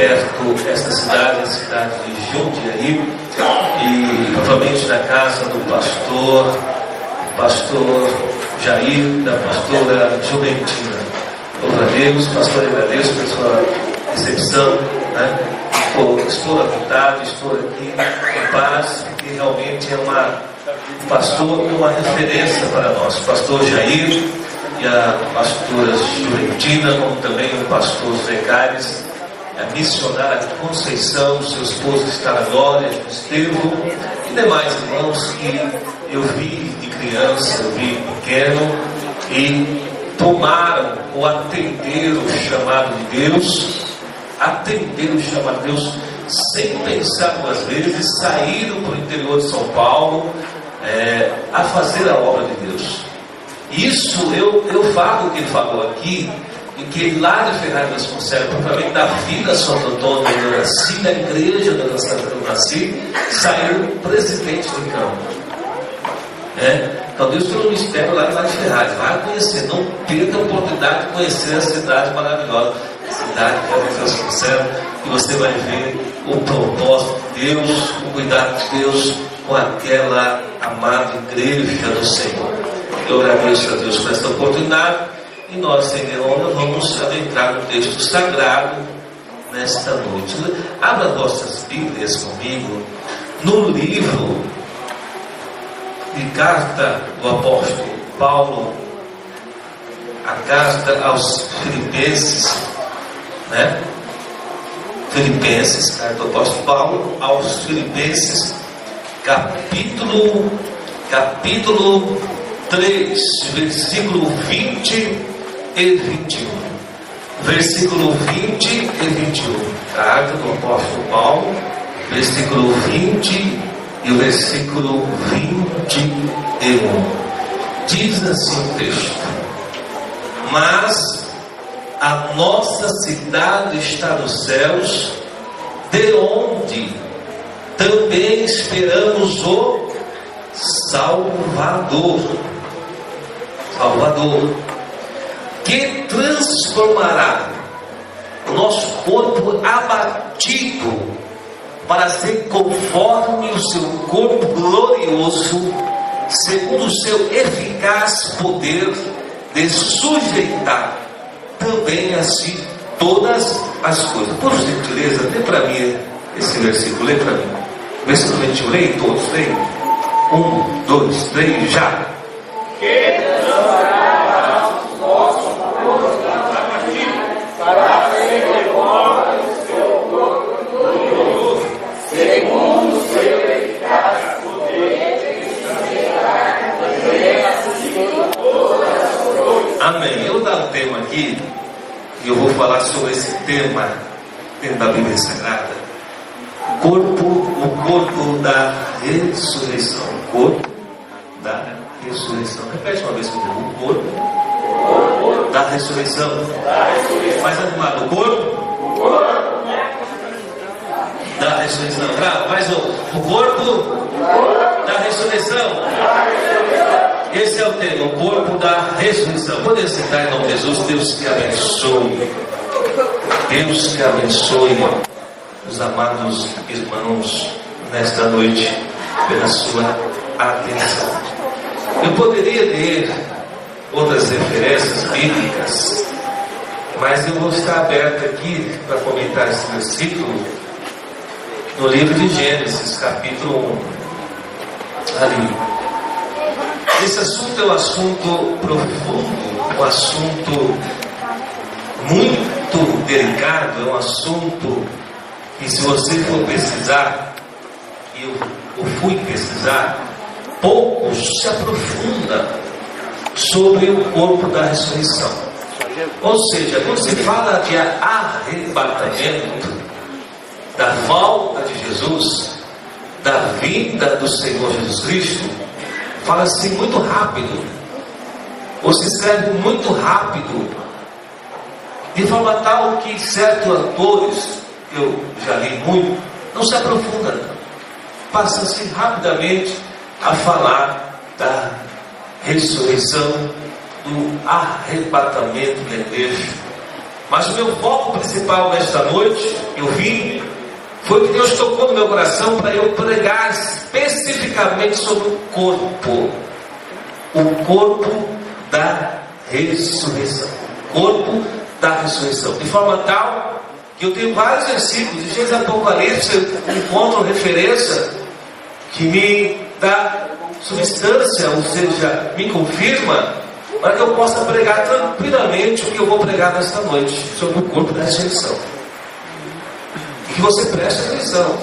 perto desta cidade, a cidade de Jundiaí, e provavelmente na casa do pastor, pastor Jair, da pastora Juventina. Louva a Deus, pastor, agradeço pela sua recepção, né? Estou à vontade, estou aqui em paz, porque realmente é uma, um pastor é uma referência para nós. O pastor Jair e a pastora Juventina, como também o pastor Zé Cares, a missionária Conceição, seu esposo está na glória, Estevão e demais irmãos que eu vi de criança, eu vi pequeno e tomaram ou atenderam o chamado de Deus, atenderam o chamado de Deus sem pensar duas vezes, saíram para o interior de São Paulo é, a fazer a obra de Deus. Isso eu, eu falo o que ele falou aqui, em que lá de Ferraz Vasconcelos, propriamente da Vila Santo Antônio, onde eu nasci, da igreja onde eu nasci, saiu presidente de campo. É? Então Deus tem um mistério lá, de Ferraz. Vai conhecer, não perca a oportunidade de conhecer a cidade maravilhosa. A cidade que Deus Vasconcelos, e você vai ver o propósito de Deus, o cuidado de Deus com aquela amada igreja do Senhor. Eu agradeço a Deus por esta oportunidade. E nós, sem Leona, vamos adentrar no texto sagrado nesta noite. Abra vossas Bíblias comigo no livro de carta do apóstolo Paulo, a carta aos Filipenses, né? Filipenses, carta do apóstolo Paulo aos Filipenses, capítulo, capítulo 3, versículo 20 e 21. Versículo 20 e 21. Carta do apóstolo Paulo, versículo 20 e o versículo 21. Diz assim o texto: Mas a nossa cidade está nos céus, de onde também esperamos o Salvador. Salvador que transformará o nosso corpo abatido para ser conforme o seu corpo glorioso, segundo o seu eficaz poder de sujeitar também assim todas as coisas. Por gentileza, dê para mim esse versículo, lê para mim. Versículo 21, leia todos, leia. Um, dois, três, já. Que Amém. Eu vou dar um tema aqui, e eu vou falar sobre esse tema dentro da Bíblia Sagrada. Corpo, o corpo da ressurreição. O corpo da ressurreição. Repete uma vez comigo. O corpo da ressurreição. Mais animado. O corpo da ressurreição. Mais um. O corpo da ressurreição. Esse é o tema, o corpo da ressurreição. Poder sentar em nome de Jesus, Deus te abençoe. Deus te abençoe, os amados irmãos, nesta noite, pela sua atenção. Eu poderia ler outras referências bíblicas, mas eu vou estar aberto aqui para comentar esse versículo no livro de Gênesis, capítulo 1. Ali. Esse assunto é um assunto profundo, um assunto muito delicado, é um assunto que se você for pesquisar, eu, eu fui pesquisar, pouco se aprofunda sobre o corpo da ressurreição. Ou seja, quando se fala de arrebatamento, da volta de Jesus, da vinda do Senhor Jesus Cristo, fala-se assim muito rápido, ou se escreve muito rápido, de forma tal que certos autores, eu já li muito, não se aprofundam, passa-se rapidamente a falar da ressurreição, do arrebatamento da igreja. Mas o meu foco principal nesta noite, eu vi, foi que Deus tocou no meu coração para eu pregar especificamente sobre o corpo. O corpo da ressurreição. Corpo da ressurreição. De forma tal que eu tenho vários versículos, de Gênesis Apocalipse, eu encontro referência que me dá substância, ou seja, me confirma, para que eu possa pregar tranquilamente o que eu vou pregar nesta noite sobre o corpo da ressurreição. Que você preste atenção,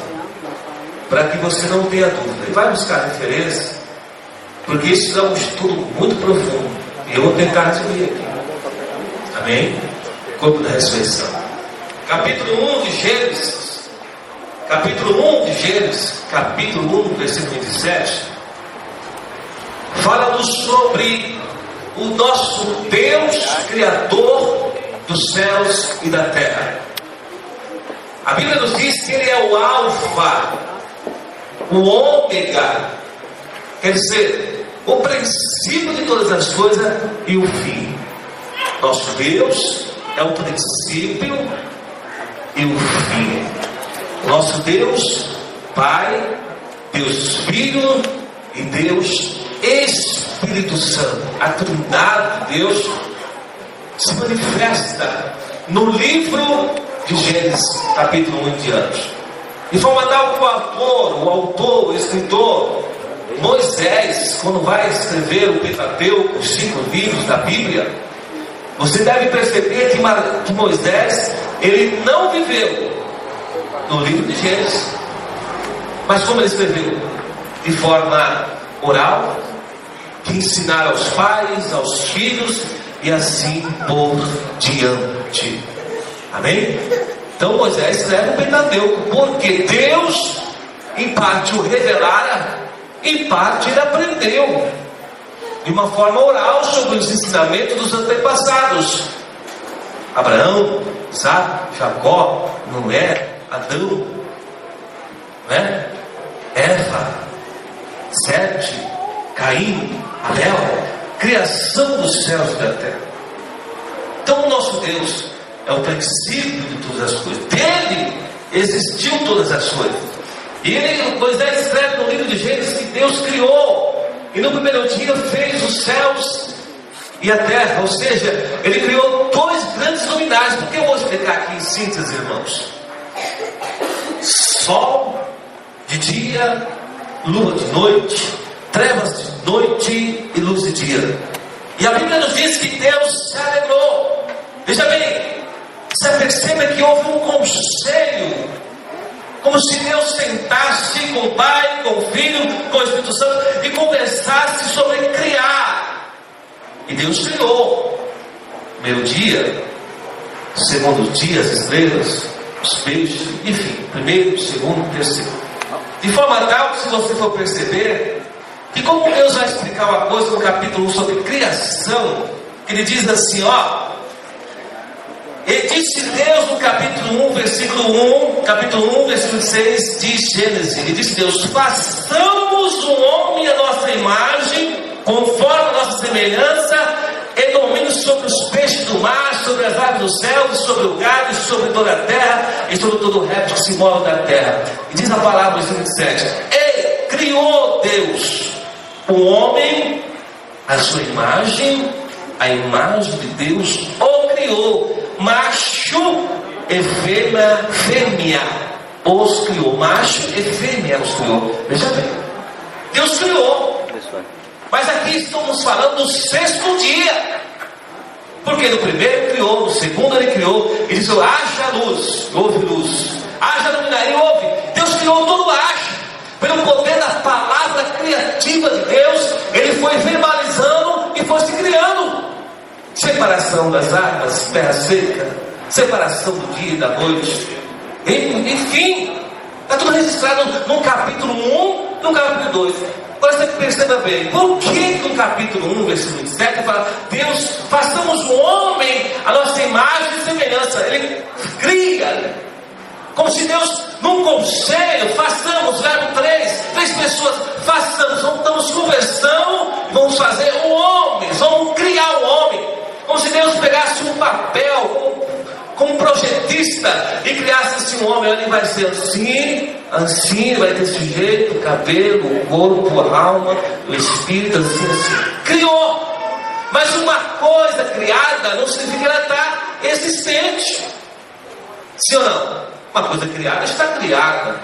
para que você não tenha dúvida. E vai buscar referência, porque isso é um estudo muito profundo. Eu vou tentar resumir aqui. Amém? Corpo da ressurreição. Capítulo 1 de Gênesis. Capítulo 1 de Gênesis, capítulo 1, versículo 27, fala-nos sobre o nosso Deus Criador dos céus e da terra. A Bíblia nos diz que Ele é o Alfa, o Ômega, quer dizer, o princípio de todas as coisas e o fim. Nosso Deus é o princípio e o fim. Nosso Deus, Pai, Deus Filho e Deus Espírito Santo. A Trindade de Deus se manifesta no livro de Gênesis, capítulo 1 em diante. Forma tal que o autor, o autor, o escritor, Moisés, quando vai escrever o Pentateuco, os cinco livros da Bíblia, você deve perceber que Moisés, ele não viveu no livro de Gênesis. Mas como ele escreveu? De forma oral, que ensinar aos pais, aos filhos e assim por diante. Amém? Então Moisés escreve o Pentateuco, porque Deus, em parte, o revelara, em parte, ele aprendeu de uma forma oral sobre os ensinamentos dos antepassados. Abraão, Isaac, Jacó, Noé, Adão, né? Eva, Sete, Caim, Abel, criação dos céus e da terra. Então nosso Deus é o princípio de todas as coisas. Dele existiu todas as coisas. E ele, Moisés escreve no livro de Gênesis que Deus criou e no primeiro dia fez os céus e a terra, ou seja, ele criou dois grandes luminares. Por que eu vou explicar aqui em síntese, irmãos? Sol de dia, lua de noite, trevas de noite e luz de dia. E a Bíblia nos diz que Deus se alegrou. Veja bem, você perceba que houve um conselho como se Deus sentasse com o Pai, com o Filho, com o Espírito Santo e conversasse sobre criar. E Deus criou. Meio dia, segundo dia, as estrelas, os peixes, enfim, primeiro, segundo, terceiro. De forma tal que, se você for perceber, que como Deus vai explicar uma coisa no capítulo 1 sobre criação, ele diz assim: ó, e disse Deus no capítulo 1, versículo 1, capítulo 1, versículo 6 de Gênesis. Ele disse Deus: façamos o homem a nossa imagem, conforme a nossa semelhança, e domine sobre os peixes do mar, sobre as aves do céu, sobre o gado, sobre toda a terra, e sobre todo o réptil que se move da terra. E diz a palavra, versículo 27, E criou Deus o homem, a sua imagem, a imagem de Deus, o criou macho e fêmea, fêmea os criou. Macho e fêmea os criou. Veja bem. Deus criou. Mas aqui estamos falando do sexto dia. Porque no primeiro ele criou, no segundo ele criou, ele disse: haja luz, houve luz. Haja luminaria, houve. Deus criou todo haja. Pelo poder da palavra criativa de Deus, ele foi verbalizando e foi se criando separação das águas, terra seca, separação do dia e da noite. Enfim, está tudo registrado no capítulo 1 no capítulo 2. Agora você perceba bem, por que no capítulo 1, versículo 27, fala, Deus, façamos o homem a nossa imagem e semelhança. Ele cria, como se Deus, num conselho, façamos, verbo 3, três pessoas, façamos, vamos conversão, vamos fazer o homem, vamos criar o homem. Como se Deus pegasse um papel, como projetista e criasse assim um homem, ele vai ser assim, assim, vai ter esse jeito, cabelo, corpo, a alma, o espírito, assim, assim. Criou. Mas uma coisa criada não significa que ela está existente. Sim ou não? Uma coisa criada está criada.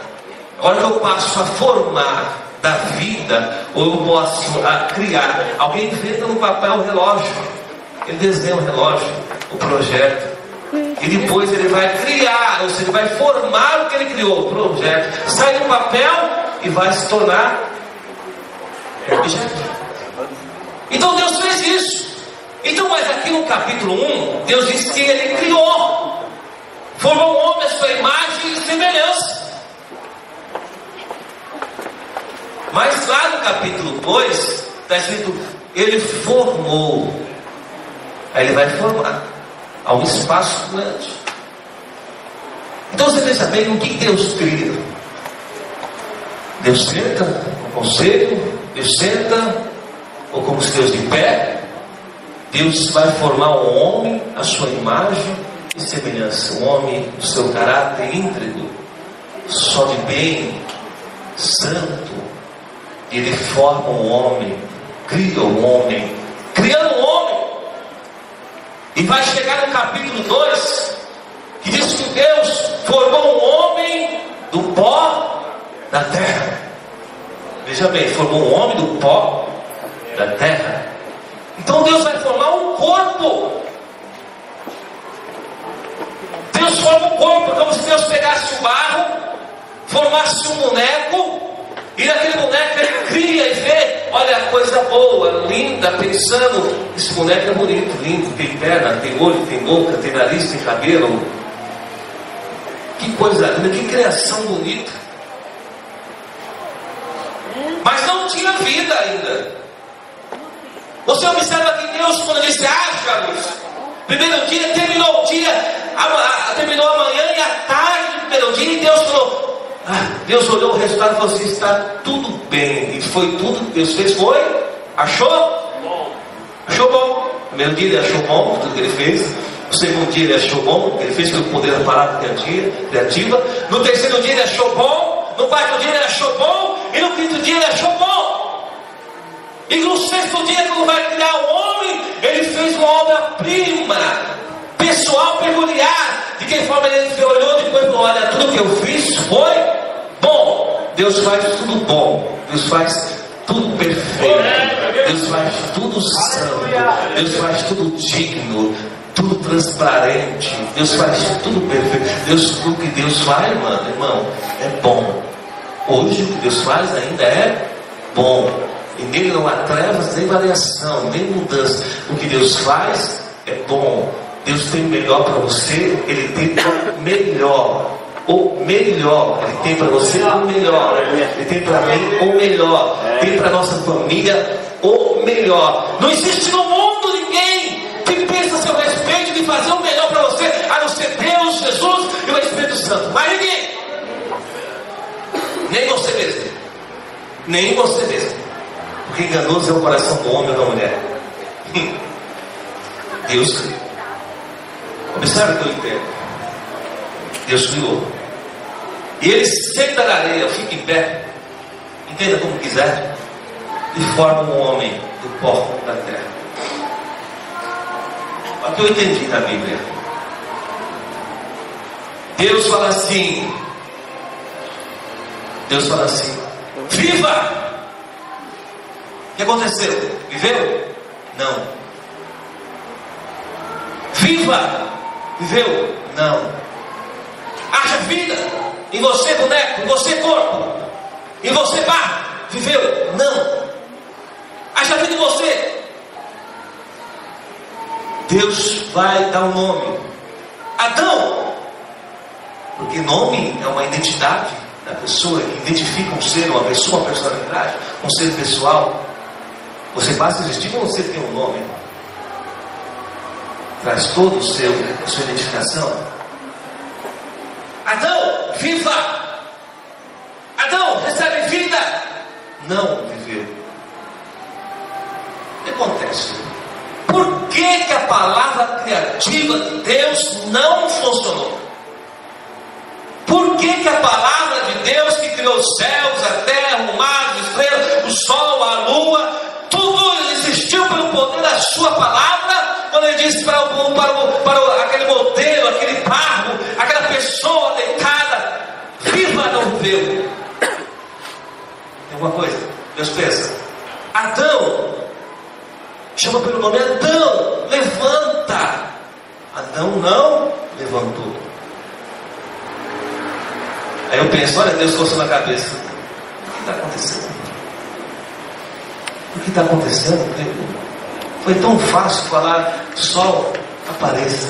Agora que eu passo a formar da vida, ou eu posso a criar. Alguém inventa no papel o relógio. Ele desenha o relógio, o projeto. E depois ele vai criar, ou seja, ele vai formar o que ele criou, o projeto. Sai do papel e vai se tornar objeto. Então Deus fez isso. Então, mas aqui no capítulo 1, Deus diz que ele criou, formou um homem à sua imagem e semelhança. Mas lá no capítulo 2, está escrito, ele formou. Aí ele vai formar. Há um espaço grande. Então você pensa bem o que Deus cria. Deus senta no conselho, Deus senta, ou como se Deus de pé. Deus vai formar um homem à sua imagem e semelhança. Um homem do seu caráter íntegro, só de bem, santo, ele forma um homem, cria um homem, criando um homem. E vai chegar no capítulo 2, que diz que Deus formou um homem do pó da terra. Veja bem, formou um homem do pó da terra. Então Deus vai formar um corpo. Deus forma um corpo, como se Deus pegasse o barro, formasse um boneco e naquele boneco ele cria e vê, olha a coisa boa, linda, pensando, esse boneco é bonito, lindo, tem perna, tem olho, tem boca, tem nariz, tem cabelo. Que coisa linda, que criação bonita. Mas não tinha vida ainda. Você observa que Deus, quando disse haja luz, primeiro dia terminou o dia, terminou a manhã e a tarde do primeiro dia, e Deus falou: ah, Deus olhou o resultado e falou assim: está tudo bem. E foi tudo que Deus fez. Foi? Achou? Bom. Achou bom. Primeiro dia ele achou bom tudo que ele fez. No segundo dia ele achou bom, ele fez pelo poder da palavra criativa. No terceiro dia ele achou bom. No quarto dia ele achou bom. E no quinto dia ele achou bom. E no sexto dia, quando vai criar o homem, ele fez uma obra-prima, pessoal, peculiar. De que forma ele olhou depois e falou: Olha, tudo que eu fiz foi bom. Deus faz tudo bom. Deus faz tudo perfeito. Deus faz tudo santo. Deus faz tudo digno. Tudo transparente. Deus faz tudo perfeito. Deus, tudo que Deus faz, mano, irmão, é bom. Hoje o que Deus faz ainda é bom. E nele não há trevas, nem variação, nem mudança. O que Deus faz é bom. Deus tem o melhor para você, Ele tem o melhor. O melhor, Ele tem para você o melhor, Ele tem para mim o melhor, tem para nossa família o melhor. Não existe no mundo ninguém que pensa a seu respeito de fazer o melhor para você, a não ser Deus, Jesus e o Espírito Santo. Mas ninguém, nem você mesmo, nem você mesmo, porque enganoso é o coração do homem ou da mulher. Deus criou. Observe o que eu entendo. Deus criou. E ele senta na areia, fica em pé, entenda como quiser, e forma um homem do pó da terra. O que eu entendi na Bíblia. Deus fala assim. Deus fala assim: Viva! O que aconteceu? Viveu? Não. Viva! Viveu? Não. Haja vida em você, boneco, em você, corpo, em você, barro. Viveu? Não. Haja vida em você. Deus vai dar um nome. Adão. Porque nome é uma identidade da pessoa identifica um ser, uma pessoa, uma personalidade, um ser pessoal. Você basta existir você tem um nome traz todo o seu, sua identificação. Adão, viva! Adão, recebe vida! Não viveu. O que acontece? Por que, que a palavra criativa de Deus não funcionou? Por que, que a palavra de Deus que criou os céus, a terra, o mar, as estrelas, o sol, a lua, tudo existiu pelo poder da sua palavra, quando ele disse para, o, para, o, para aquele modelo, aquele barro, aquela pessoa deitada, viva não viveu. Tem alguma coisa? Deus pensa, Adão, chama pelo nome Adão, levanta. Adão não levantou. Aí eu penso, olha Deus coçando a cabeça. O que está acontecendo? O que está acontecendo? Foi tão fácil falar, sol, apareça,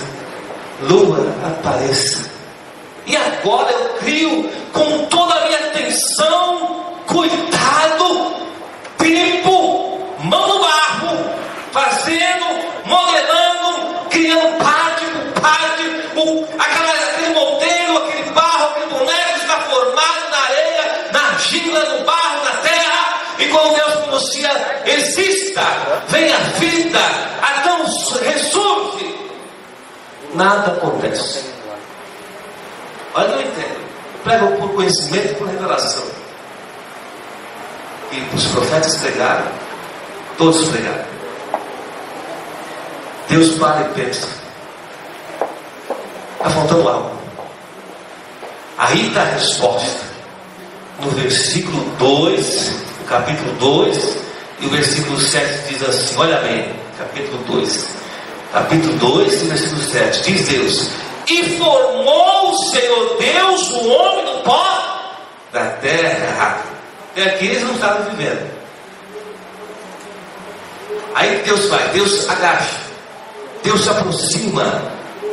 lua, apareça. E agora eu crio com toda a minha atenção, cuidado, tempo, mão no barro, fazendo, modelando, criando parte por parte, o, aquela, aquele modelo, aquele barro, aquele boneco está formado na areia, na argila, no barro, na terra. E quando Deus pronuncia, vem a vida, Adão ressurge, nada acontece. Olha eu entendo. Prego por conhecimento e por revelação. E os profetas pregaram, todos pregaram. Deus para e pensa. Está faltando algo. Aí está a resposta. No versículo 2, no capítulo 2, e o versículo 7 diz assim: olha bem, capítulo 2. Capítulo 2 e versículo 7. Diz Deus: E formou o Senhor Deus o homem do pó da terra. E aqui eles não estavam vivendo. Aí Deus vai, Deus agacha, Deus se aproxima.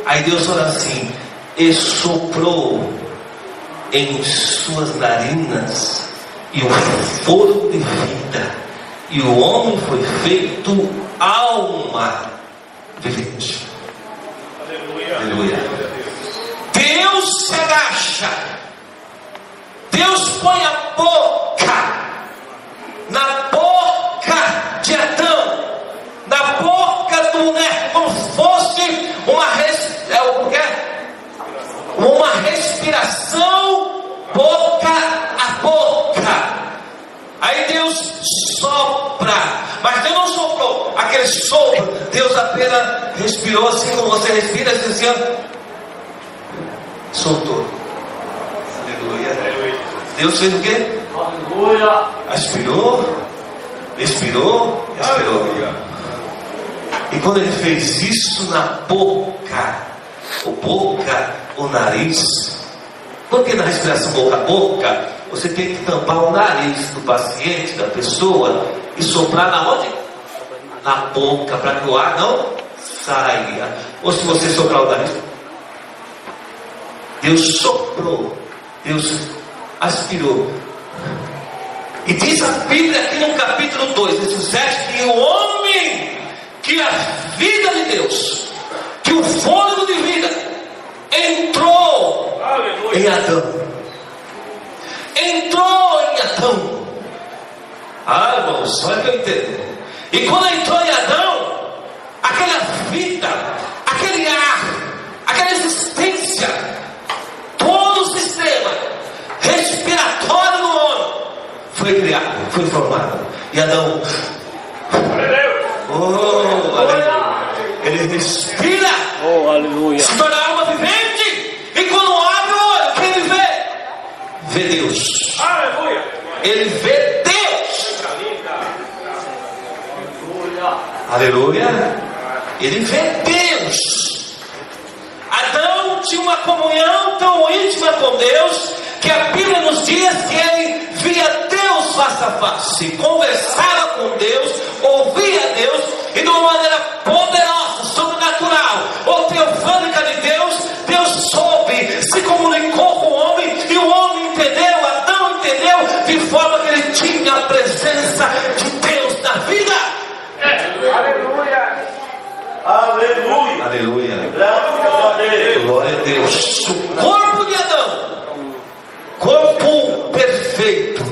Aí Deus fala assim: E soprou em suas narinas e o fôlego de vida, e o homem foi feito alma vivente. Aleluia. Aleluia. Deus se agacha, Deus põe a boca na boca de Adão, na boca do boneco, como fosse uma, res, é, uma respiração boca a boca. Aí Deus sopra, mas Deus não soprou aquele sopro, Deus apenas respirou assim como você respira, assim, assim soltou. Aleluia. Deus fez o quê? Aleluia. Aspirou, expirou, expirou. E quando ele fez isso na boca, o boca, o nariz, porque na respiração boca a boca, você tem que tampar o nariz do paciente, da pessoa, e soprar na onde? Na boca, para que o ar não saia. Ou se você soprar o nariz, Deus soprou, Deus aspirou. E diz a Bíblia aqui no capítulo 2, verso 7, que o homem, que a vida de Deus, que o fôlego de vida entrou Aleluia. em Adão. Entrou em Adão. Ah, irmãos, olha que eu entendo. E quando entrou em Adão, aquela vida, aquele ar, aquela existência, todo o sistema respiratório do homem foi criado, foi formado. E Adão, oh, ele respira, oh, aleluia. se torna alma vivente. E quando abre o olho, quem ele vê? Vê Deus. Aleluia. Ele vê Deus. Aleluia. Ele vê Deus. Adão tinha uma comunhão tão íntima com Deus que a Bíblia nos diz que ele via Deus face a face, conversava com Deus, ouvia Deus e de uma maneira poderosa, sobrenatural ou teofânica de Deus, Deus soube, forma que ele tinha a presença de Deus na vida. Aleluia. Aleluia. Aleluia. Graças a Deus. Glória a Deus. O corpo de Adão, corpo perfeito,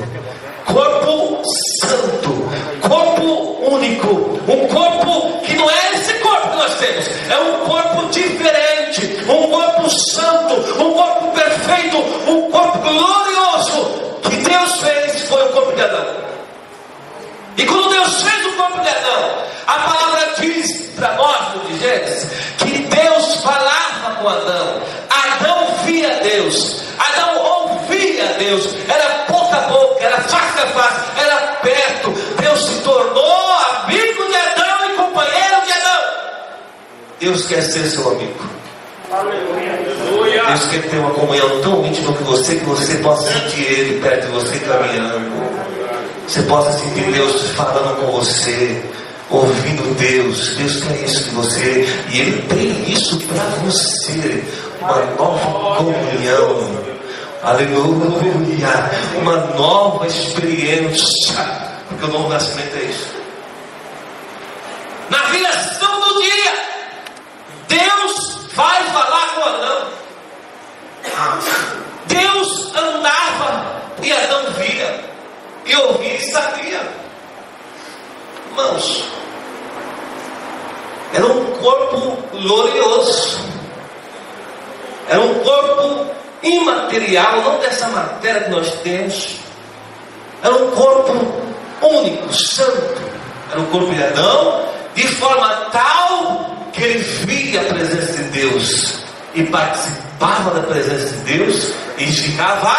corpo santo, corpo único, um corpo que não é esse corpo que um corpo santo, um corpo perfeito, um corpo glorioso que Deus fez foi o corpo de Adão. E quando Deus fez o corpo de Adão, a palavra diz para nós no Gênesis que Deus falava com Adão, Adão via Deus, Adão ouvia Deus, era boca a boca, era face a face, era perto, Deus se tornou amigo de Adão e companheiro de Adão. Deus quer ser seu amigo. Deus quer ter uma comunhão tão íntima com você que você possa sentir Ele perto de você caminhando. Você possa sentir Deus falando com você, ouvindo Deus. Deus quer isso de você e Ele tem isso para você. Uma nova comunhão. Aleluia. Uma nova experiência. Porque o novo nascimento é isso. Na viração do dia, Deus vai falar com Adão. Deus andava e Adão via, e ouvia e sabia. Irmãos, era um corpo glorioso, era um corpo imaterial, não dessa matéria que nós temos, era um corpo único, santo, era o corpo de Adão, de forma tal que ele via a presença de Deus e participava da presença de Deus e ficava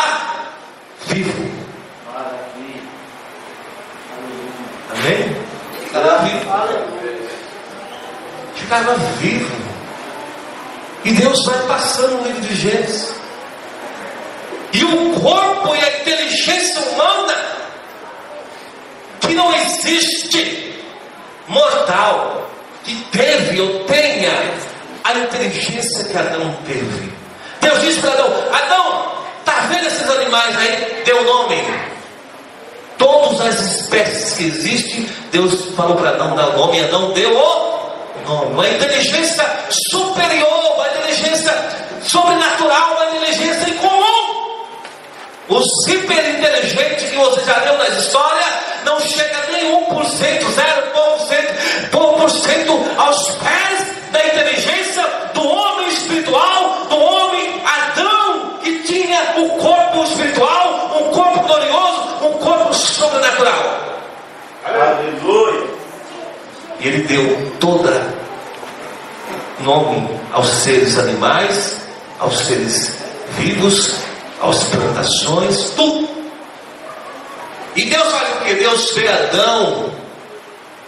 vivo. Amém? Ficava vivo. Ficava vivo. E Deus vai passando o livro de Gênesis. E o corpo e a inteligência humana que não existe mortal que teve ou tenha a inteligência que Adão teve. Deus disse para Adão: Adão, tá vendo esses animais aí? Deu nome. Todas as espécies que existem, Deus falou para Adão dar nome e Adão deu o nome. Uma inteligência superior, uma inteligência sobrenatural, uma inteligência incomum. O superinteligente que você já leu nas histórias não chega nem 1%, 0,1%, pouco por cento aos pés da inteligência do homem espiritual, do homem Adão, que tinha o um corpo espiritual, um corpo glorioso, um corpo sobrenatural. Aleluia. E ele deu toda nome aos seres animais, aos seres vivos, às plantações, tudo. E Deus faz o que? Deus vê Adão.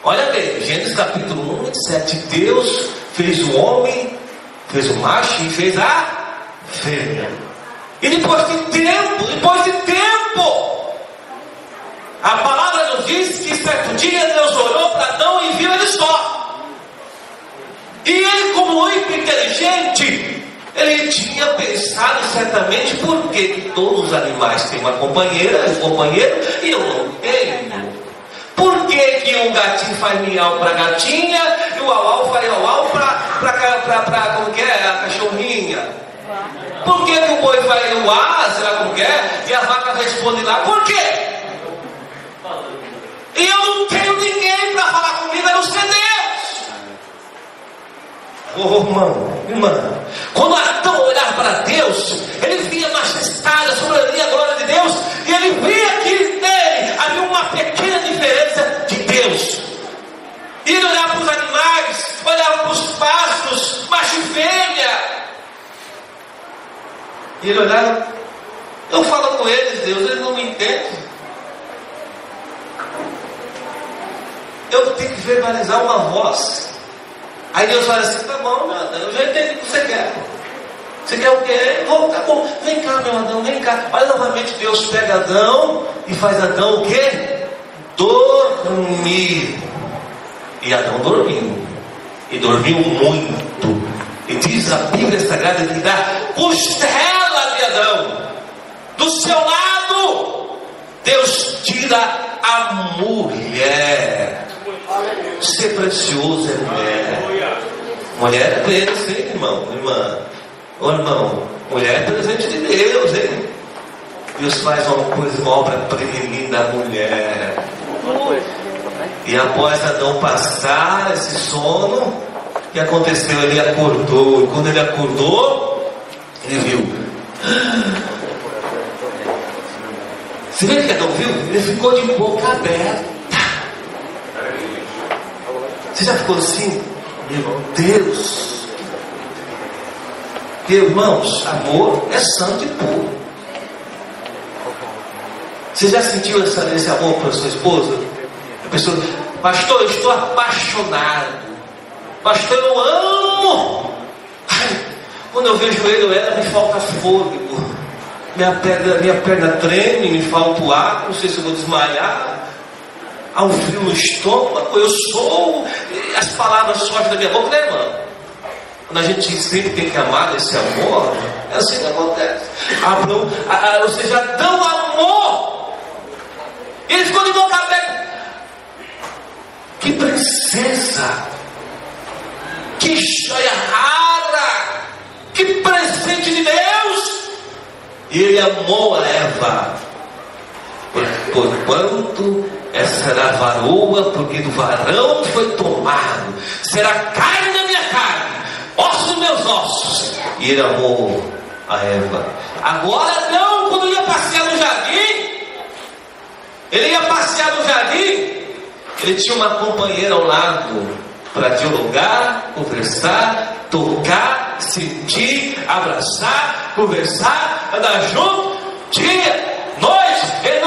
Olha bem, Gênesis capítulo 1, 27. Deus fez o homem, fez o macho e fez a fêmea. E depois de tempo, depois de tempo, a palavra nos diz que certo dia Deus olhou para Adão e viu ele só. E ele, como inteligente, ele pensado certamente por que todos os animais têm uma companheira, um companheiro, e eu não tenho. Por que, que um gatinho faz miau para gatinha e o au faz au para como que é, a cachorrinha? Por que, que o boi faz o a, será como que é, e a vaca responde lá? Por quê? E eu não tenho ninguém para falar comigo, a não ser Deus. Oh, irmão, irmã, quando Adão olhava para Deus, ele via majestade, a soberania, a glória de Deus, e ele via que nele havia uma pequena diferença de Deus. E ele olhava para os animais, olhava para os pastos, macho e fêmea. E ele olhava, eu falo com eles, Deus, eles não me entendem. Eu tenho que verbalizar uma voz. Aí Deus fala assim, tá bom, meu Adão, eu já entendi o que você quer. Você quer o quê? Vou, tá bom, vem cá, meu Adão, vem cá. Olha novamente, Deus pega Adão e faz Adão o quê? Dormir. E Adão dormiu. E dormiu muito. E diz a Bíblia Sagrada que dá costela de Adão. Do seu lado, Deus tira a mulher. Ser precioso é mulher. Mulher é presente, irmão, irmã. Ô irmão, mulher é presente de Deus, hein? Deus faz uma coisa, uma obra-prima da mulher. E após Adão passar esse sono, o que aconteceu? Ele acordou. E quando ele acordou, ele viu. Você vê que Adão viu? Ele ficou de boca aberta. Você já ficou assim? Meu Deus! Irmãos, amor é santo e puro. Você já sentiu essa, esse amor para sua esposa? A pessoa, pastor, eu estou apaixonado. Pastor, eu amo. Quando eu vejo ele ela, me falta fôlego. Minha perna, minha perna treme, me falta o ar, não sei se eu vou desmaiar. Há um frio no estômago, eu sou. As palavras surgem da minha boca, né, irmão? Quando a gente sempre tem que amar esse amor, é assim que acontece. Abraão, ou seja, dão amor. Ele ficou de boca aberta. Que princesa! Que joia rara! Que presente de Deus! E ele amou a Eva. Porquanto essa será varoa, porque do varão foi tomado. Será carne da minha carne, ossos dos meus ossos. E ele amou a Eva. Agora não, quando ia passear no jardim, ele ia passear no jardim, ele tinha uma companheira ao lado para dialogar, conversar, tocar, sentir, abraçar, conversar, andar junto, dia, noite, ele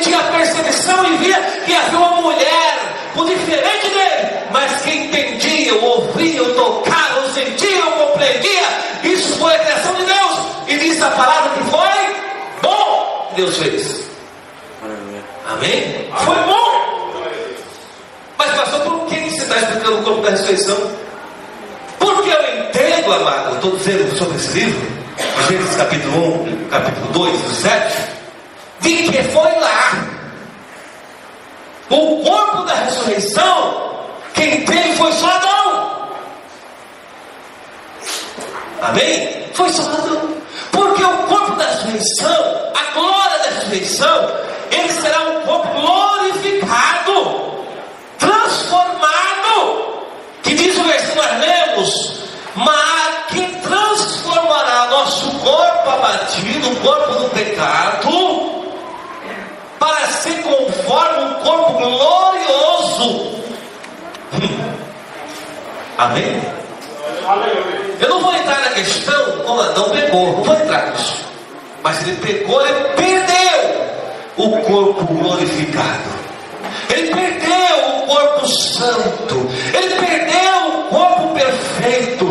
tinha percepção e via que havia uma mulher, o diferente dele, mas que entendia, ouvia, tocava, sentia, compreendia, isso foi a criação de Deus, e disse a palavra que foi bom, Deus fez. Amém? Foi bom. Mas, pastor, por que você está explicando o corpo da ressurreição? Porque eu entendo, amado, eu estou dizendo sobre esse livro, Gênesis capítulo 1, capítulo 2, 7, de que foi lá. O corpo da ressurreição, quem tem foi só Adão. Amém? Foi só Adão. Porque o corpo da ressurreição, a glória da ressurreição, ele será um corpo glorificado transformado. Que diz o versículo nós lemos, mas que transformará nosso corpo abatido, o corpo do pecado, para ser conforme um corpo glorioso. Amém? Eu não vou entrar na questão como Adão pegou, não vou entrar nisso. Mas ele pegou, ele perdeu o corpo glorificado. Ele perdeu o corpo santo, ele perdeu o corpo perfeito,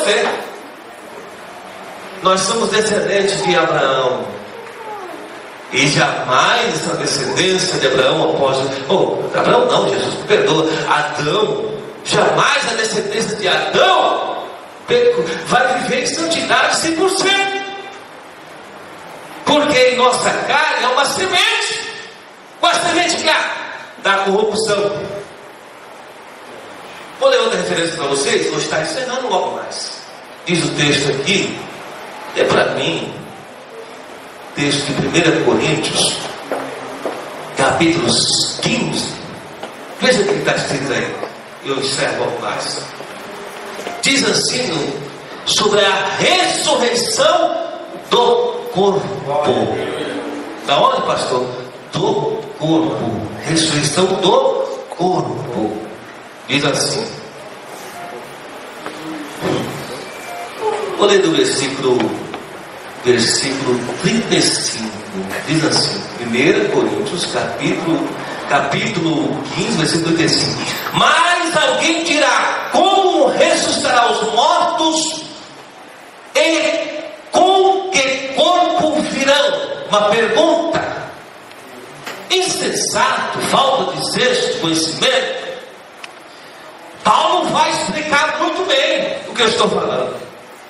você. Nós somos descendentes de Abraão. E jamais essa descendência de Abraão após. Oh, Abraão não, Jesus perdoa. Adão, jamais a descendência de Adão vai viver em santidade 100%. Porque em nossa carne é uma semente. Qual a semente que há? Da corrupção. Vou ler outra referência para vocês, vou estar ensinando logo mais. Diz o texto aqui, é para mim, texto de 1 Coríntios, capítulos 15. Veja o que está escrito aí. Eu encerro algo mais. Diz assim sobre a ressurreição do corpo. Da onde, pastor? Do corpo. Ressurreição do corpo. Diz assim. Vou ler do versículo versículo 35, diz assim, 1 Coríntios, capítulo, capítulo 15, versículo 35. Mas alguém dirá: Como ressuscitará os mortos e com que corpo virão? Uma pergunta. Insensato, falta de de conhecimento. Paulo vai explicar muito bem o que eu estou falando.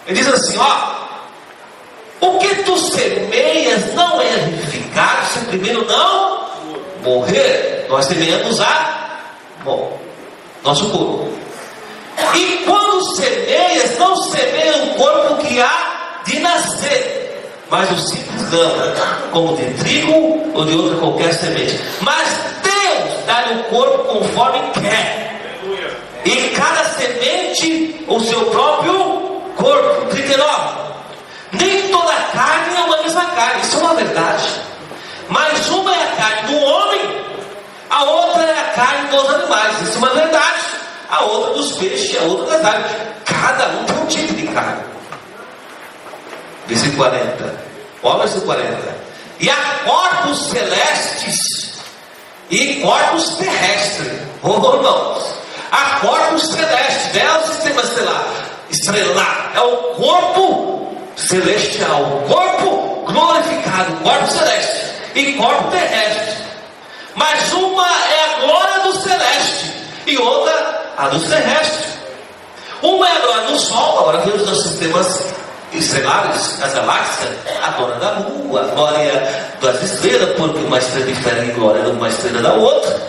Ele diz assim: ó, o que tu semeias não é vivificado se primeiro não morrer. Nós semeamos a bom, nosso corpo. E quando semeias, não semeia o corpo que há de nascer, mas o simples ama, como de trigo ou de outra qualquer semente. Mas Deus dá-lhe o corpo conforme quer. E cada semente o seu próprio corpo. 39. Nem toda carne é uma mesma carne, isso é uma verdade. Mas uma é a carne do homem, a outra é a carne dos animais, isso é uma verdade. A outra dos peixes, a outra das aves. Cada um tem um tipo de carne. Versículo 40. Olha o versículo 40. E há corpos celestes e corpos terrestres. Oh, irmãos. Há corpos celestes. É o sistema estelar. Estrelar. É o corpo celestial. O corpo glorificado. Corpo celeste. E corpo terrestre. Mas uma é a glória do celeste. E outra a dos terrestres. Uma é a glória do Sol. Agora vemos os sistemas estelares, as galáxias, a glória da lua, a glória das estrelas, porque uma estrela difere em glória de uma estrela da outra.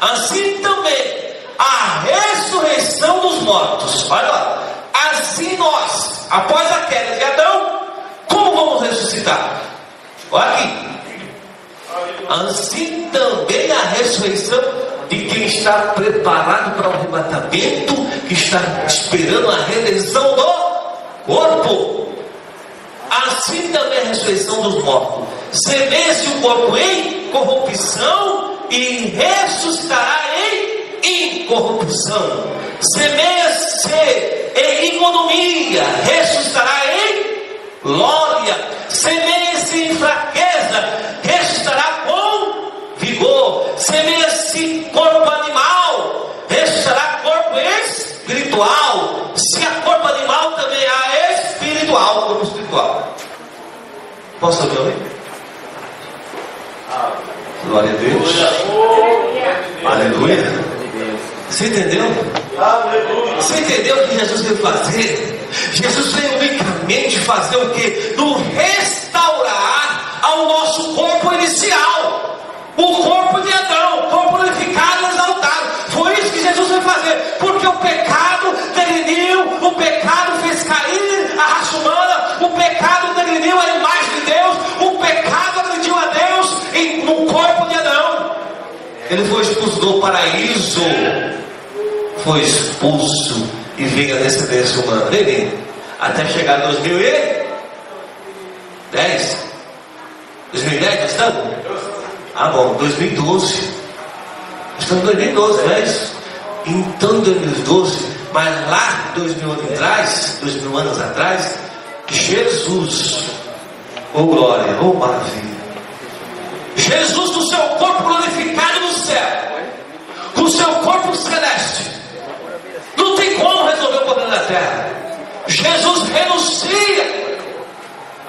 Assim também, a ressurreição dos mortos. Olha lá. Assim nós, após a queda de Adão, como vamos ressuscitar? Olha aqui. Assim também a ressurreição de quem está preparado para o arrebatamento, que está esperando a redenção do corpo. Assim também a ressurreição dos mortos. Semeia-se o corpo em corrupção e ressuscitará em incorrupção. Semeia-se em economia, ressuscitará em glória. Semeia-se em fraqueza, ressuscitará com vigor. Semeia-se corpo animal, ressuscitará corpo espiritual. Se a corpo animal também há espiritual, corpo espiritual. Posso ouvir alguém? Glória a Deus. Aleluia. Você entendeu? Você entendeu o que Jesus veio fazer? Jesus veio unicamente fazer o que? No restaurar ao nosso corpo inicial. O corpo de Adão, o corpo e exaltado. Foi isso que Jesus veio fazer. Porque o pecado degrediu, o pecado fez cair a raça humana, o pecado degrediu a imagem de Deus, o pecado agrediu a Deus no corpo de Adão. Ele foi expulso do paraíso, foi expulso e veio a descendência humana dele até chegar em 2010. 2010 nós estamos? Ah, bom, 2012. Estamos em 2012, não é isso? Então, 2012, mas lá, dois mil anos atrás, dois mil anos atrás, Jesus, oh glória, oh maravilha. Jesus, no seu corpo glorificado no céu, com seu corpo celeste, não tem como resolver o problema da terra. Jesus renuncia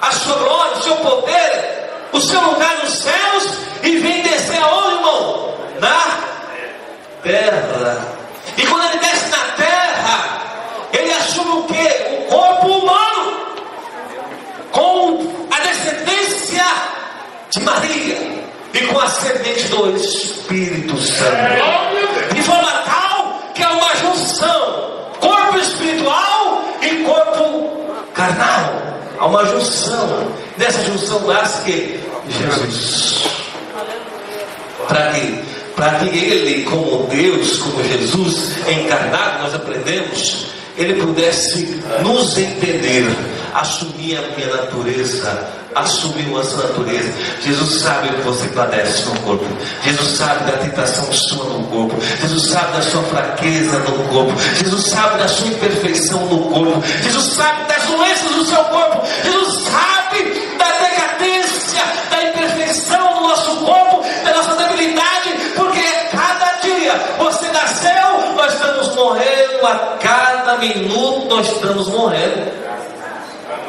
a sua glória, o seu poder, o seu lugar nos céus e vem descer aonde, irmão? Na terra. E quando ele desce na terra, ele assume o que? O corpo humano, com a descendência de Maria e com a semente do Espírito Santo. De forma tal que é uma junção, corpo espiritual e corpo carnal. Há uma junção. Dessa junção nasce que Jesus. Para que, para que Ele, como Deus, como Jesus encarnado, nós aprendemos, Ele pudesse nos entender, assumir a minha natureza, assumir a sua natureza. Jesus sabe o que você padece no corpo. Jesus sabe da tentação sua no corpo. Jesus sabe da sua fraqueza no corpo. Jesus sabe da sua imperfeição no corpo. Jesus sabe das doenças do seu corpo. Jesus sabe a cada minuto nós estamos morrendo.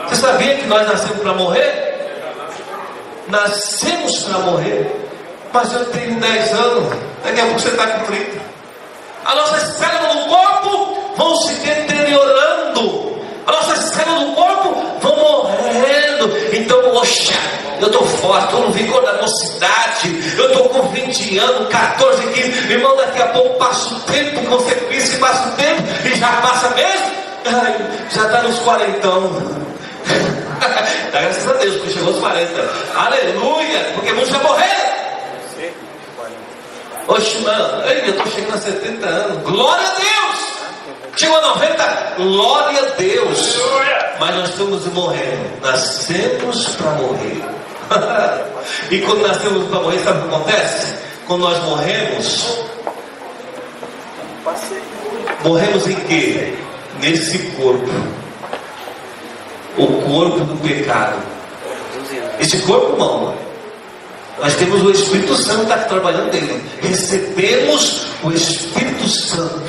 Você sabia que nós nascemos para morrer? Nascemos para morrer. Mas eu tenho 10 anos, daqui a pouco você está com 30. As nossas células do corpo vão se deteriorando. As nossas células do corpo vão morrendo. Então, poxa, eu estou forte, estou no vigor da mocidade. Eu estou com 20 anos, 14, 15. Irmão, daqui a pouco passa o tempo, você pensa que passa o tempo e já passa mesmo. Ai, já está nos 40. Dá graças a Deus, porque chegou aos 40. Aleluia! Porque muitos já morreram. Oxe, mano, eu estou chegando a 70 anos. Glória a Deus! Chegou a 90, glória a Deus. Mas nós estamos morrendo. Nascemos para morrer. e quando nascemos para morrer, sabe o que acontece? Quando nós morremos, morremos em quê? Nesse corpo. O corpo do pecado. Esse corpo não. Nós temos o Espírito Santo está trabalhando nele. Recebemos o Espírito Santo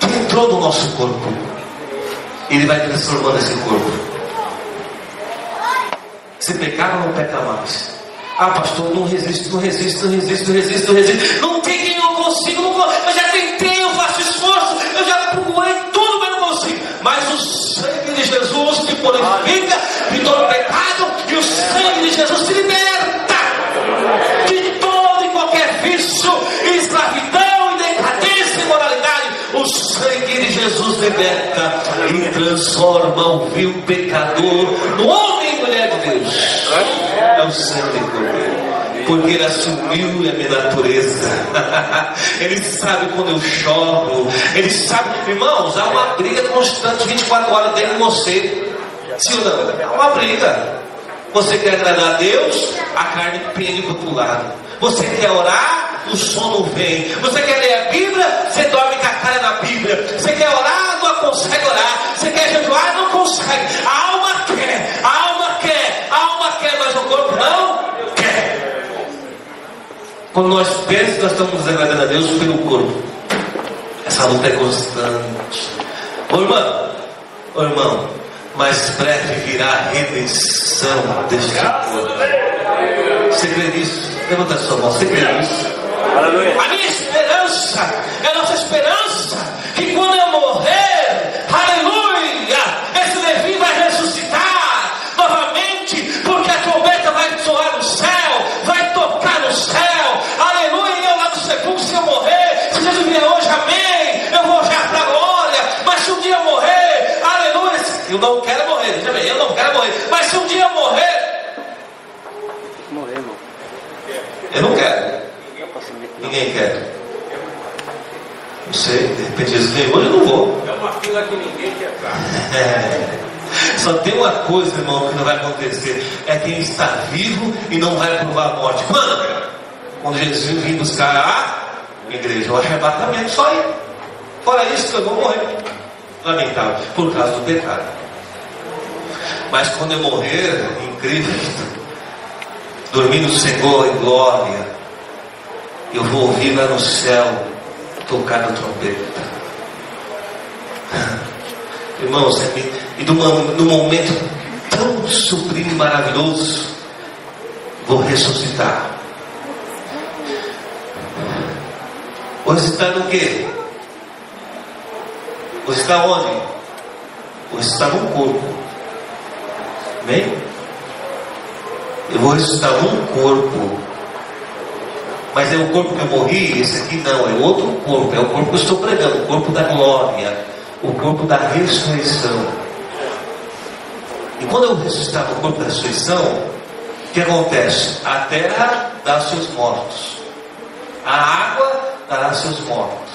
que entrou no nosso corpo. Ele vai transformando esse corpo. Se pecar, não peca mais. Ah, pastor, não resisto, não resisto, não resisto, não resisto, não resisto. Não tem quem eu consigo, não consigo. Eu já tentei, eu faço esforço, eu já procurei tudo, mas não consigo. Mas o sangue de Jesus te purifica de todo pecado e o sangue de Jesus te liberta liberta e transforma o vil pecador no homem e mulher de Deus. É o sangue do porque ele assumiu a minha natureza. ele sabe quando eu choro. Ele sabe, irmãos, há uma briga constante 24 horas dentro de você. Sim ou não? Há uma briga. Você quer agradar a Deus, a carne pende para o lado. Você quer orar, o sono vem. Você quer ler a Bíblia, você dorme com a cara na Bíblia. Você quer orar, consegue orar. Você quer jejuar, não consegue. A alma quer, a alma quer, a alma quer, mas o corpo não quer. Quando nós pensamos, nós estamos desagradando a Deus pelo corpo. Essa luta é constante. Ô irmão, ô irmão, mas breve virá a redenção deste povo. Você crê nisso? Levanta a sua mão, você crê nisso? A minha esperança, é a nossa esperança, que quando eu morrer, aleluia, esse Levi vai ressuscitar novamente, porque a trombeta vai soar no céu, vai tocar no céu, aleluia, e eu lá no sepulcro, se eu morrer, se Jesus vier hoje, amém, eu vou já para a glória, mas se um dia eu morrer, aleluia, eu não quero morrer, veja bem, eu não quero morrer. Mas se um dia eu morrer. Morrer, irmão. Eu não quero. Ninguém quer. Não sei, de repente Jesus vem hoje, eu não vou. Uma fila que ninguém quer É. Só tem uma coisa, irmão, que não vai acontecer: é quem está vivo e não vai provar a morte. Quando? Quando Jesus vir buscar a igreja, o arrebatamento, só aí. Fora isso, eu vou morrer. Lamentável, por causa do pecado. Mas quando eu morrer em Cristo, dormindo no Senhor em glória, eu vou ouvir lá no céu tocar a trombeta. Irmãos, é e num momento tão sublime e maravilhoso, vou ressuscitar. Você está no quê? Você está onde? Você está no corpo. Amém? Eu vou ressuscitar um corpo. Mas é o corpo que eu morri, esse aqui não, é outro corpo, é o corpo que eu estou pregando, o corpo da glória, o corpo da ressurreição. E quando eu ressuscitar no corpo da ressurreição, o que acontece? A terra dá seus mortos, a água dará seus mortos.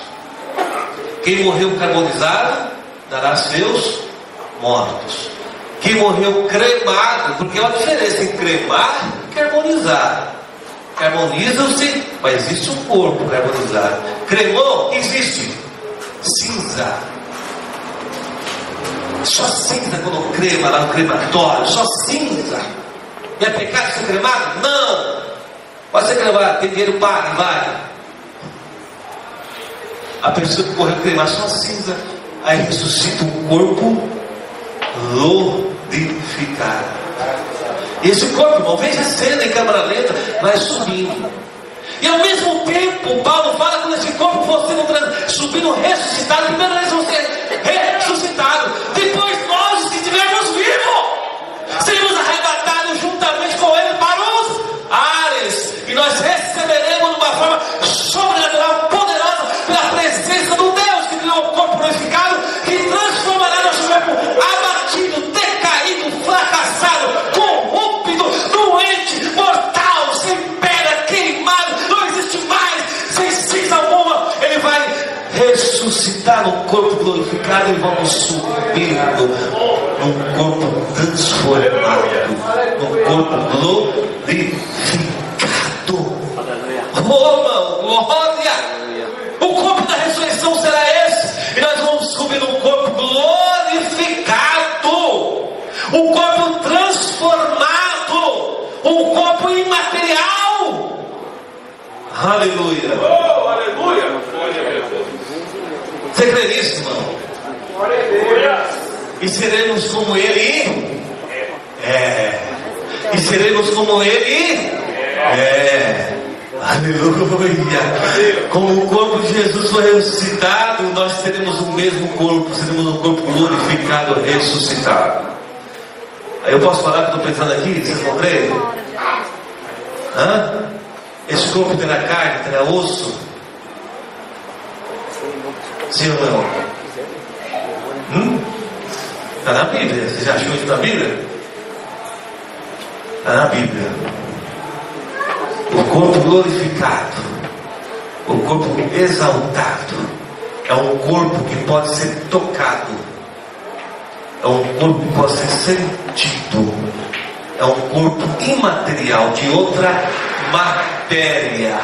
Quem morreu carbonizado dará seus mortos que morreu cremado, porque há uma diferença em cremar e carbonizar. Carbonizam-se, mas existe um corpo carbonizado. Cremou, existe cinza. Só cinza quando crema lá no crematório, só cinza. E é pecado ser cremado? Não! Pode ser cremado, tem dinheiro, pague, vai. A pessoa que morreu cremar só cinza, aí ressuscita um corpo glorificado. Esse corpo, irmão, veja a cena em câmera lenta, vai subindo. E ao mesmo tempo, Paulo fala quando esse corpo for sendo subindo, ressuscitado, primeiro eles vão ser ressuscitados. Depois nós, se estivermos vivos, seremos arrebatados juntamente com ele para os ares. E nós receberemos de uma forma sobrenatural, poderosa, pela presença ressuscitar no corpo glorificado e vamos subir no, corpo transformado, num corpo glorificado. Oh, glória! O corpo da ressurreição será esse, e nós vamos subir num corpo glorificado, um corpo transformado, um corpo imaterial. Aleluia! Você crê nisso, irmão? E seremos como Ele? É. E seremos como Ele? É. Aleluia. Como o corpo de Jesus foi ressuscitado, nós teremos o mesmo corpo, seremos um corpo glorificado, ressuscitado. Aí eu posso falar que estou pensando aqui, vocês vão crer? Hã? Esse corpo terá carne, terá osso. Sim ou não? Hum? Está na Bíblia. Você já achou isso na Bíblia? Está na Bíblia. O corpo glorificado, o corpo exaltado, é um corpo que pode ser tocado, é um corpo que pode ser sentido, é um corpo imaterial, de outra matéria,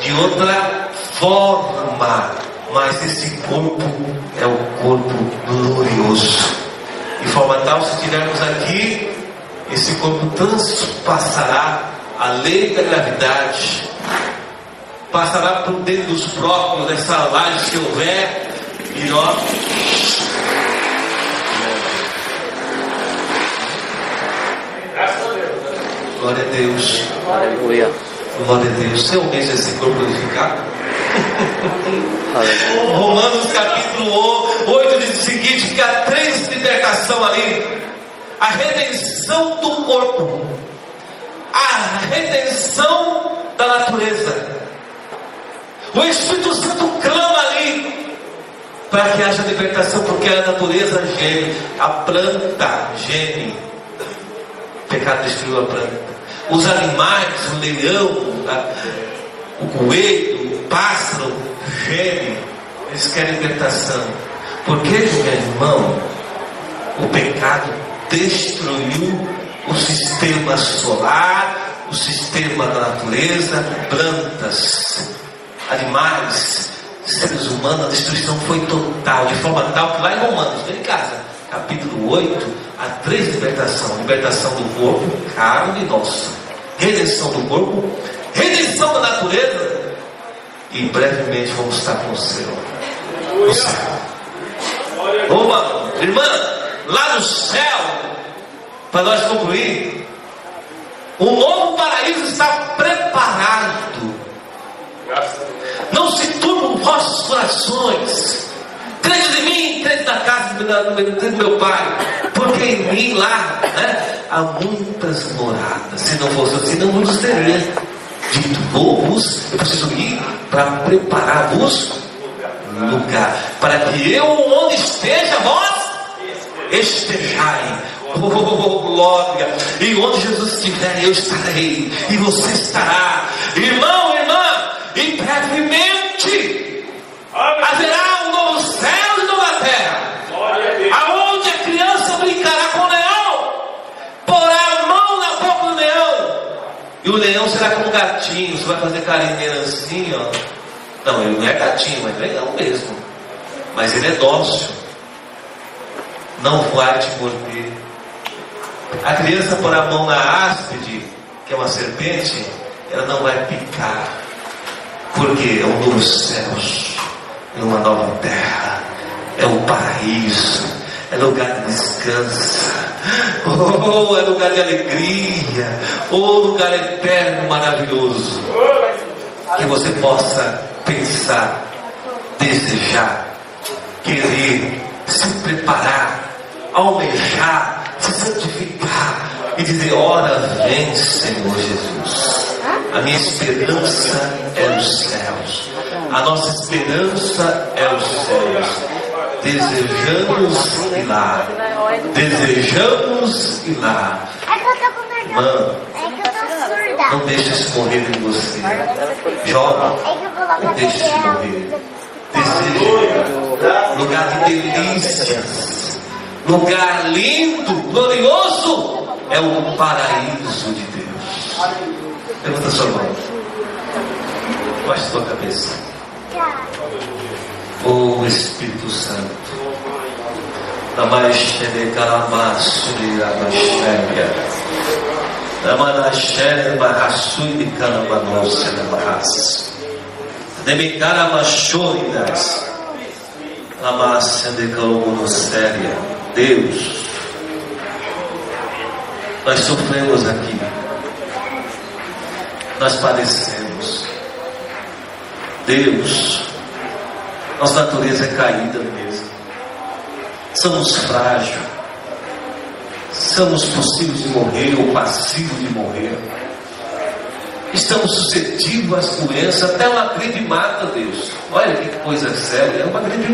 de outra forma, mas esse corpo é o corpo glorioso. De forma tal, se estivermos aqui, esse corpo transpassará a lei da gravidade, passará por dentro dos próprios, das salagens que houver, e nós. Glória a Deus. Aleluia. Glória a Deus. O mesmo esse corpo glorificado? Romanos capítulo 8 diz o seguinte: que há três libertação ali. A redenção do corpo, a redenção da natureza. O Espírito Santo clama ali para que haja libertação, porque a natureza geme, a planta geme. O pecado destruiu a planta. Os animais, o leão, a- o coelho, o pássaro, geme. Eles querem libertação. Porque, meu irmão, o pecado destruiu o sistema solar, o sistema da natureza, plantas, animais, seres humanos, a destruição foi total, de forma tal que lá em Romanos, vem em casa, capítulo 8, há três libertações: libertação do corpo, carne e nossa, redenção do corpo, redenção da natureza, e brevemente vamos estar com o Senhor. No céu. Uma irmã, lá no céu, para nós concluir, um novo paraíso está preparado. Não se turbam vossos corações. Crede em mim, crede na casa do meu, pai. Porque em mim lá né, há muitas moradas. Se não fosse assim, não vos teria dito: vou-vos, eu preciso ir para preparar-vos lugar. Para que eu, onde esteja, vós estejai. Oh, glória! E onde Jesus estiver, eu estarei. E você estará. Irmão, irmã, e brevemente haverá um novo céu e nova terra. Aonde a criança brincará com o leão, porá a mão na boca do leão. E o leão será como um gatinho. Você vai fazer carinho nele assim, ó. Não, ele não é gatinho, mas é leão mesmo. Mas ele é dócil. Não vai te morder. A criança pôr a mão na áspide, que é uma serpente, ela não vai picar. Porque é um novo céus, é uma nova terra, é um paraíso, é lugar de descanso, oh, é lugar de alegria, oh, lugar eterno, maravilhoso. Que você possa pensar, desejar, querer, se preparar, almejar, se santificar e dizer: Ora, vem, Senhor Jesus. A minha esperança é os céus. A nossa esperança é os céus. Desejamos ir lá. Desejamos ir lá. É. Mano, É não deixe isso morrer em você. Jovem, É não deixe isso morrer. Lugar de delícias, lugar lindo, glorioso, é o paraíso de Deus. Levanta sua mão. Baixe sua cabeça. Oh Espírito Santo. Namaste Karamasuri Amashemia. Namanashere Bahasui de Karamanose Namahas. Demikara Machoridas. Namasya de Kalomonoséria. Deus. Nós sofremos aqui. Nós padecemos. Deus. Nossa natureza é caída mesmo. Somos frágeis. Somos possíveis de morrer ou passivos de morrer. Estamos suscetíveis às doenças, até uma gripe mata, Deus. Olha que coisa séria, é uma gripe